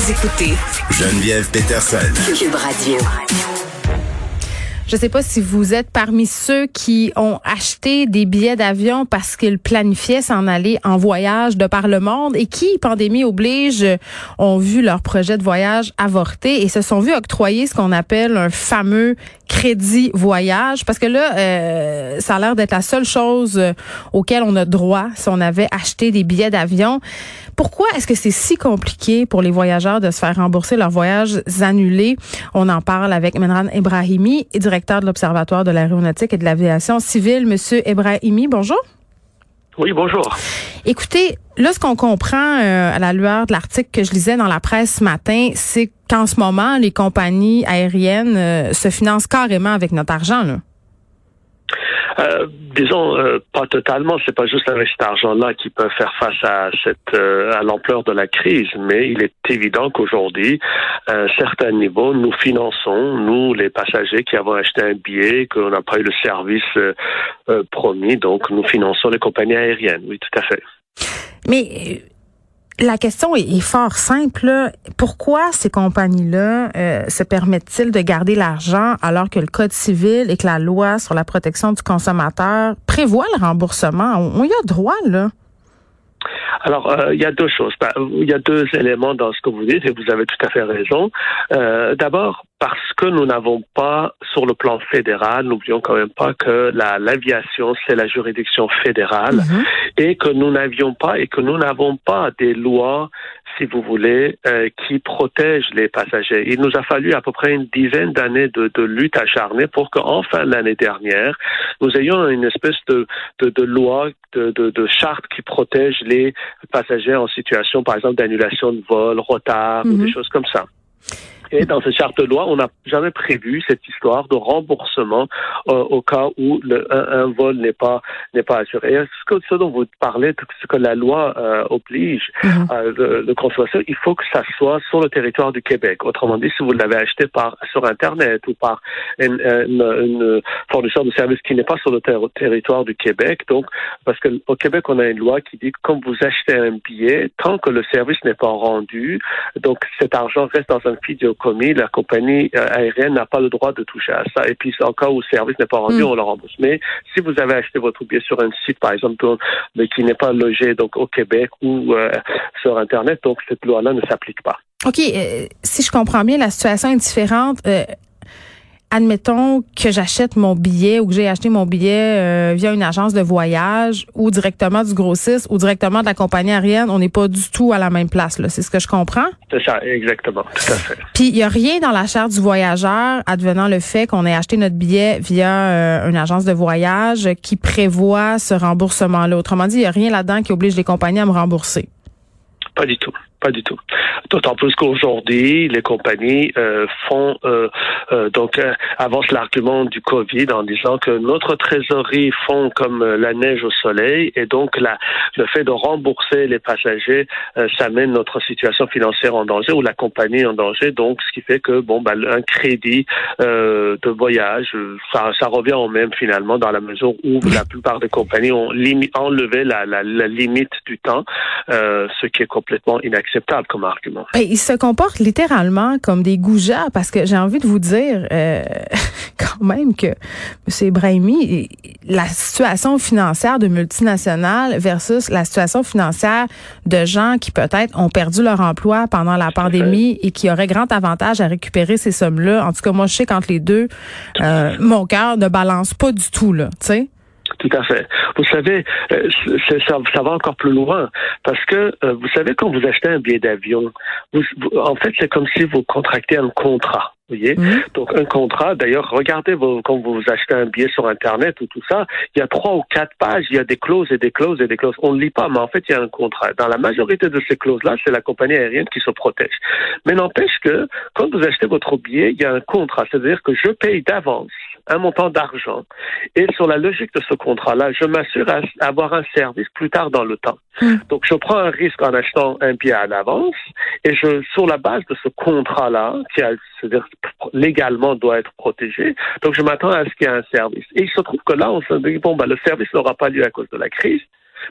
Vous écoutez Geneviève Peterson. Cube Radio. Je ne sais pas si vous êtes parmi ceux qui ont acheté des billets d'avion parce qu'ils planifiaient s'en aller en voyage de par le monde et qui, pandémie oblige, ont vu leur projet de voyage avorter et se sont vus octroyer ce qu'on appelle un fameux crédit voyage parce que là euh, ça a l'air d'être la seule chose euh, auquel on a droit si on avait acheté des billets d'avion. Pourquoi est-ce que c'est si compliqué pour les voyageurs de se faire rembourser leurs voyages annulés? On en parle avec Menran Ebrahimi, directeur de l'Observatoire de l'aéronautique et de l'aviation civile. Monsieur Ebrahimi, bonjour. Oui, bonjour. Écoutez, là, ce qu'on comprend euh, à la lueur de l'article que je lisais dans la presse ce matin, c'est qu'en ce moment, les compagnies aériennes euh, se financent carrément avec notre argent. Là. Euh, disons euh, pas totalement, c'est pas juste avec cet argent-là qui peut faire face à cette euh, à l'ampleur de la crise, mais il est évident qu'aujourd'hui, à un certain niveau, nous finançons nous les passagers qui avons acheté un billet, qu'on n'a pas eu le service promis, donc nous finançons les compagnies aériennes. Oui, tout à fait. Mais la question est, fort simple. Pourquoi ces compagnies-là euh, se permettent-ils de garder l'argent alors que le Code civil et que la loi sur la protection du consommateur prévoit le remboursement? On, y a droit, là. Alors, euh, il y a deux choses. Ben, il y a deux éléments dans ce que vous dites et vous avez tout à fait raison. Euh, d'abord, parce que nous n'avons pas, sur le plan fédéral, n'oublions quand même pas que l'aviation, c'est la juridiction fédérale mhm. et que nous n'avions pas et que nous n'avons pas des lois si vous voulez, euh, qui protègent les passagers. Il nous a fallu à peu près une dizaine d'années de, de, lutte acharnée pour qu'enfin l'année dernière, nous ayons une espèce de, de, de loi, de, de, charte qui protège les passagers en situation, par exemple, d'annulation de vol, retard ou des mhm. choses comme ça. Et dans cette charte de loi, on n'a jamais prévu cette histoire de remboursement euh, au cas où le, un, vol n'est pas n'est pas assuré. Ce, que, ce dont vous parlez, ce que la loi euh, oblige mhm. euh, le, le, consommateur, il faut que ça soit sur le territoire du Québec. Autrement dit, si vous l'avez acheté par sur Internet ou par une, une, une fournisseur de services qui n'est pas sur le territoire du Québec, donc parce qu'au Québec, on a une loi qui dit que quand vous achetez un billet, tant que le service n'est pas rendu, donc cet argent reste dans un vidéo commis, la compagnie euh, aérienne n'a pas le droit de toucher à ça. Et puis, en cas où le service n'est pas rendu, hmm. on le rembourse. Mais si vous avez acheté votre billet sur un site, par exemple, mais qui n'est pas logé donc au Québec ou euh, sur Internet, donc cette loi-là ne s'applique pas. OK. Euh, si je comprends bien, la situation est différente admettons que j'achète mon billet ou que j'ai acheté mon billet euh, via une agence de voyage ou directement du grossiste ou directement de la compagnie aérienne, on n'est pas du tout à la même place. Là. C'est ce que je comprends? C'est ça, exactement. Tout à fait. Puis il n'y a rien dans la charte du voyageur, advenant le fait qu'on ait acheté notre billet via euh, une agence de voyage qui prévoit ce remboursement-là. Autrement dit, il n'y a rien là-dedans qui oblige les compagnies à me rembourser. Pas du tout. Pas du tout. D'autant plus qu'aujourd'hui, les compagnies euh, font euh, euh, donc euh, avancent l'argument du Covid en disant que notre trésorerie fond comme la neige au soleil et donc la, le fait de rembourser les passagers, ça mène notre situation financière en danger ou la compagnie en danger. Donc, ce qui fait que bon, ben, un crédit de voyage, ça, ça revient au même finalement dans la mesure où la plupart des compagnies ont enlevé la, la, la, limite du temps, ce qui est complètement inacceptable acceptable comme argument. Ben, ils se comportent littéralement comme des goujats parce que j'ai envie de vous dire euh, quand même que M. Ibrahimi, la situation financière de multinationales versus la situation financière de gens qui peut-être ont perdu leur emploi pendant la pandémie et qui auraient grand avantage à récupérer ces sommes-là. En tout cas, moi, je sais qu'entre les deux, euh, mon cœur ne balance pas du tout, là, tu sais. Tout à fait. Vous savez, euh, ça, ça, va encore plus loin parce que euh, vous savez quand vous achetez un billet d'avion, en fait c'est comme si vous contractez un contrat. Vous voyez mhm. Donc un contrat, d'ailleurs, regardez vos, quand vous achetez un billet sur Internet ou tout ça, il y a trois ou quatre pages, il y a des clauses et des clauses et des clauses. On ne lit pas, mais en fait, il y a un contrat. Dans la majorité de ces clauses-là, c'est la compagnie aérienne qui se protège. Mais n'empêche que quand vous achetez votre billet, il y a un contrat, c'est-à-dire que je paye d'avance un montant d'argent. Et sur la logique de ce contrat-là, je m'assure d'avoir un service plus tard dans le temps. Hmm. Donc, je prends un risque en achetant un billet à l'avance et je, sur la base de ce contrat-là, qui a, c'est-à-dire légalement doit être protégé, donc je m'attends à ce qu'il y ait un service. Et il se trouve que là, on se dit, bon, bah, le service n'aura pas lieu à cause de la crise.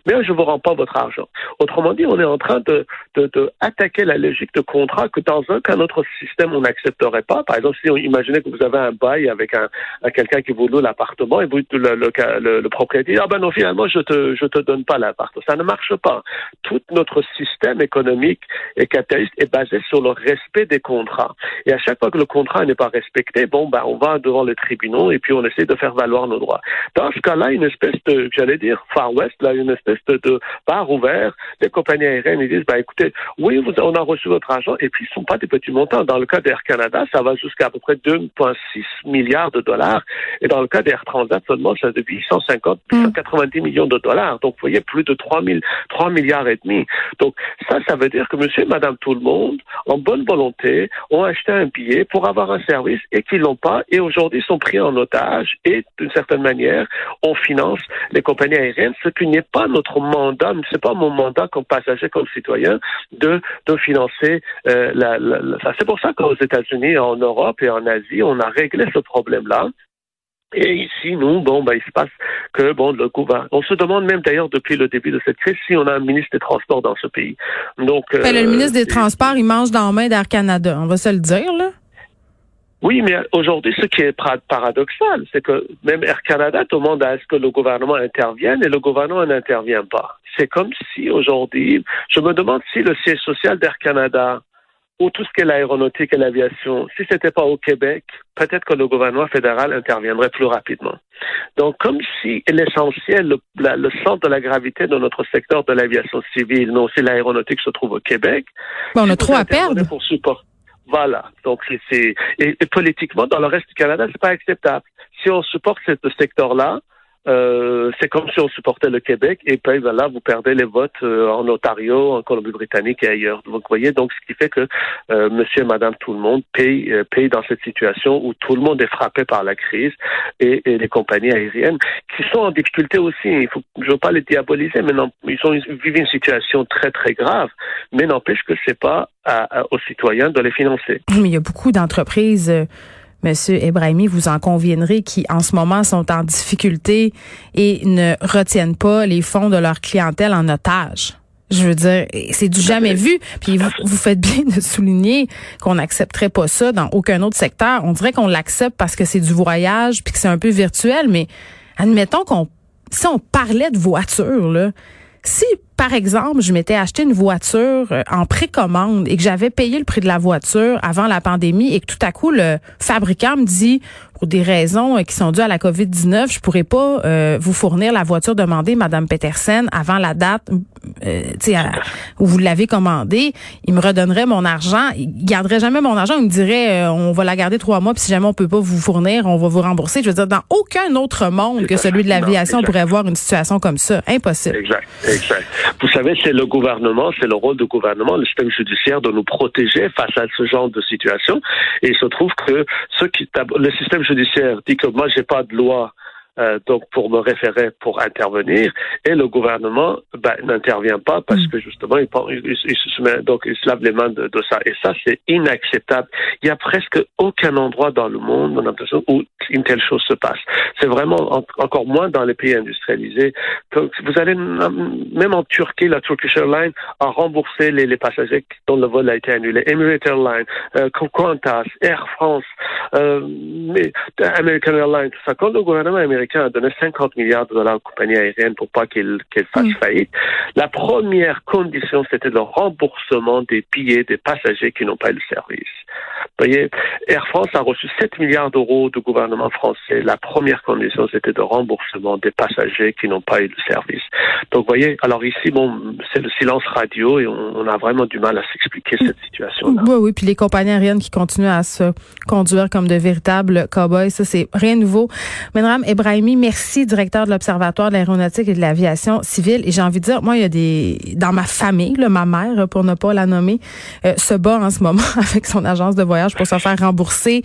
Mais je vous rends pas votre argent. Autrement dit, on est en train de, de, de attaquer la logique de contrat que dans un cas notre système on n'accepterait pas. Par exemple, si on imaginait que vous avez un bail avec un, quelqu'un qui vous loue l'appartement et vous le, le, le, propriétaire dit ah ben non finalement je te je te donne pas l'appartement. Ça ne marche pas. Tout notre système économique et capitaliste est basé sur le respect des contrats. Et à chaque fois que le contrat n'est pas respecté, bon ben on va devant les tribunaux et puis on essaie de faire valoir nos droits. Dans ce cas-là, une espèce de j'allais dire Far West, là, une espèce de, de bar ouvert, les compagnies aériennes ils disent ben écoutez, oui, vous, on a reçu votre argent et puis ce sont pas des petits montants. Dans le cas d'Air Canada, ça va jusqu'à à peu près 2,6 milliards de dollars et dans le cas d'Air Transat seulement c'est de 850, 890 millions de dollars. Donc vous voyez plus de 3, 3 milliards et demi. Donc ça, ça veut dire que monsieur et madame tout le monde, en bonne volonté, ont acheté un billet pour avoir un service et qu'ils l'ont pas et aujourd'hui sont pris en otage et d'une certaine manière, on finance les compagnies aériennes, ce qui n'est pas notre mandat, c'est pas mon mandat comme passager, comme citoyen, de, de financer euh, la. C'est pour ça qu'aux États-Unis, en Europe et en Asie, on a réglé ce problème-là. Et ici, nous, bon, ben, il se passe que, bon, le gouvernement, on se demande même d'ailleurs depuis le début de cette crise si on a un ministre des Transports dans ce pays. Donc, ben, le ministre des Transports, il mange dans la main d'Air Canada, on va se le dire. Oui, mais aujourd'hui, ce qui est paradoxal, c'est que même Air Canada demande à ce que le gouvernement intervienne et le gouvernement n'intervient pas. C'est comme si aujourd'hui, je me demande si le siège social d'Air Canada ou tout ce qui est l'aéronautique et l'aviation, si c'était pas au Québec, peut-être que le gouvernement fédéral interviendrait plus rapidement. Donc, comme si l'essentiel, le, le, centre de la gravité de notre secteur de l'aviation civile, non, si l'aéronautique se trouve au Québec. on a trop à perdre. Pour support. Voilà. Donc, c'est, et, politiquement, dans le reste du Canada, c'est pas acceptable. Si on supporte ce secteur-là, euh, c'est comme si on supportait le Québec et puis voilà, vous perdez les votes euh, en Ontario, en Colombie-Britannique et ailleurs. vous voyez donc ce qui fait que euh, Monsieur et Madame tout le monde paye paye dans cette situation où tout le monde est frappé par la crise et, les compagnies aériennes qui sont en difficulté aussi. Il faut, je veux pas les diaboliser, mais non, ils, sont, ils vivent une situation très très grave, mais n'empêche que c'est pas aux citoyens de les financer. Il y a beaucoup d'entreprises Monsieur Ebrahimi, vous en conviendrez, qui en ce moment sont en difficulté et ne retiennent pas les fonds de leur clientèle en otage. Je veux dire, c'est du jamais vu. Puis vous, faites bien de souligner qu'on n'accepterait pas ça dans aucun autre secteur. On dirait qu'on l'accepte parce que c'est du voyage puis que c'est un peu virtuel, mais admettons qu'on si on parlait de voiture, là, si, par exemple, je m'étais acheté une voiture euh, en précommande et que j'avais payé le prix de la voiture avant la pandémie et que tout à coup le fabricant me dit pour des raisons euh, qui sont dues à la COVID-19, je pourrais pas euh, vous fournir la voiture demandée, Madame Petersen, avant la date euh, où vous l'avez commandée. Il me redonnerait mon argent. Il garderait jamais mon argent. Il me dirait, on va la garder trois mois, puis si jamais on peut pas vous fournir, on va vous rembourser. Je veux dire, dans aucun autre monde que celui de l'aviation, on pourrait avoir une situation comme ça. Impossible. Exact, exact. Vous savez, c'est le gouvernement, c'est le rôle du gouvernement, le système judiciaire, de nous protéger face à ce genre de situation. Et il se trouve que ceux qui, le système judiciaire dit que moi, j'ai pas de loi euh, donc pour me référer pour intervenir et le gouvernement ben, n'intervient pas parce mm. que justement il, il, il, se met donc il se lave les mains de, de ça et ça c'est inacceptable. Il y a presque aucun endroit dans le monde on a l'impression où une telle chose se passe. C'est vraiment encore moins dans les pays industrialisés. Donc, vous allez même en Turquie la Turkish Airlines a remboursé les, les passagers dont le vol a été annulé. Emirates Airlines, euh, Qantas, Air France, euh, American Airlines, tout ça. Quand le gouvernement américain a donné 50 milliards de dollars aux compagnies aériennes pour pas qu'elles fassent mm. faillite. La première condition, c'était le remboursement des billets des passagers qui n'ont pas eu le service. Vous voyez, Air France a reçu 7 milliards d'euros du gouvernement français. La première condition, c'était le remboursement des passagers qui n'ont pas eu le service. Donc, vous voyez, alors ici, bon, c'est le silence radio et on, a vraiment du mal à s'expliquer cette situation-là. Oui, oui, puis les compagnies aériennes qui continuent à se conduire comme de véritables cow-boys, ça, c'est rien de nouveau. Madame Ebrahimi, merci, directeur de l'Observatoire de l'aéronautique et de l'aviation civile. Et j'ai envie de dire, moi, il y a des, dans ma famille, là, ma mère, pour ne pas la nommer, euh, se bat en ce moment avec son agence de voyage pour se faire rembourser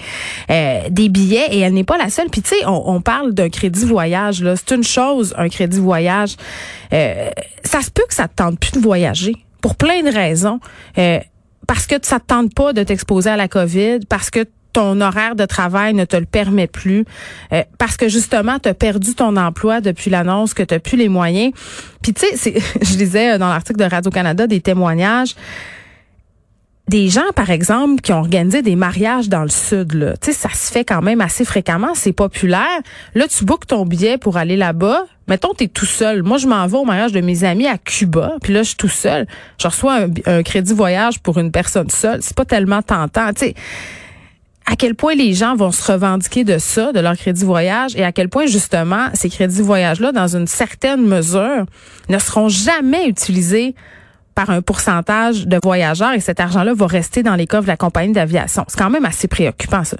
euh, des billets et elle n'est pas la seule. Puis tu sais, on, parle d'un crédit voyage là, c'est une chose un crédit voyage. Euh, ça se peut que ça te tente plus de voyager pour plein de raisons. Euh, parce que ça te tente pas de t'exposer à la COVID, parce que ton horaire de travail ne te le permet plus, euh, parce que justement, tu as perdu ton emploi depuis l'annonce que tu plus les moyens. Puis tu sais, je disais dans l'article de Radio-Canada des témoignages des gens, par exemple, qui ont organisé des mariages dans le sud, là, tu sais, ça se fait quand même assez fréquemment, c'est populaire. Là, tu bookes ton billet pour aller là-bas. Mettons, t'es tout seul. Moi, je m'en vais au mariage de mes amis à Cuba, puis là, je suis tout seul. Je reçois un, un crédit voyage pour une personne seule. C'est pas tellement tentant, tu sais à quel point les gens vont se revendiquer de ça, de leur crédit voyage, et à quel point justement ces crédits voyage-là, dans une certaine mesure, ne seront jamais utilisés par un pourcentage de voyageurs et cet argent-là va rester dans les coffres de la compagnie d'aviation. C'est quand même assez préoccupant, ça.